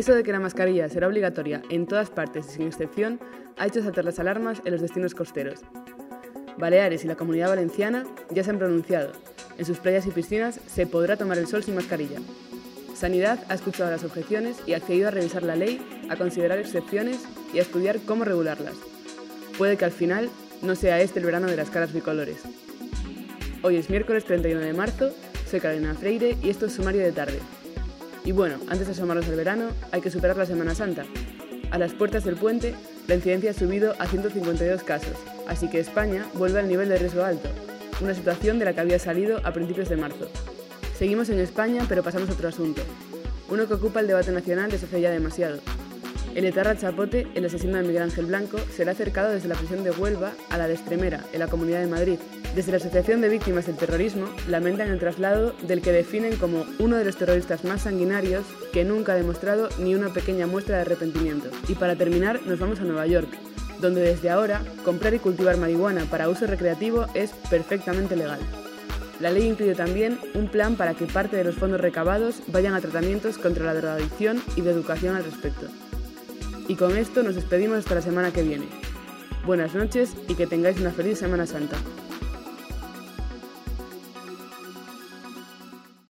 Eso de que la mascarilla será obligatoria en todas partes y sin excepción ha hecho saltar las alarmas en los destinos costeros. Baleares y la Comunidad Valenciana ya se han pronunciado. En sus playas y piscinas se podrá tomar el sol sin mascarilla. Sanidad ha escuchado las objeciones y ha accedido a revisar la ley, a considerar excepciones y a estudiar cómo regularlas. Puede que al final no sea este el verano de las caras bicolores. Hoy es miércoles 31 de marzo, soy Carolina Freire y esto es Sumario de Tarde. Y bueno, antes de asomarnos al verano, hay que superar la Semana Santa. A las puertas del puente, la incidencia ha subido a 152 casos, así que España vuelve al nivel de riesgo alto, una situación de la que había salido a principios de marzo. Seguimos en España, pero pasamos a otro asunto, uno que ocupa el debate nacional desde hace ya demasiado, el etarra Chapote, el asesino de Miguel Ángel Blanco, será acercado desde la prisión de Huelva a la de Estremera, en la Comunidad de Madrid. Desde la Asociación de Víctimas del Terrorismo lamentan el traslado del que definen como uno de los terroristas más sanguinarios que nunca ha demostrado ni una pequeña muestra de arrepentimiento. Y para terminar, nos vamos a Nueva York, donde desde ahora comprar y cultivar marihuana para uso recreativo es perfectamente legal. La ley incluye también un plan para que parte de los fondos recabados vayan a tratamientos contra la drogadicción y de educación al respecto. Y con esto nos despedimos hasta la semana que viene. Buenas noches y que tengáis una feliz Semana Santa.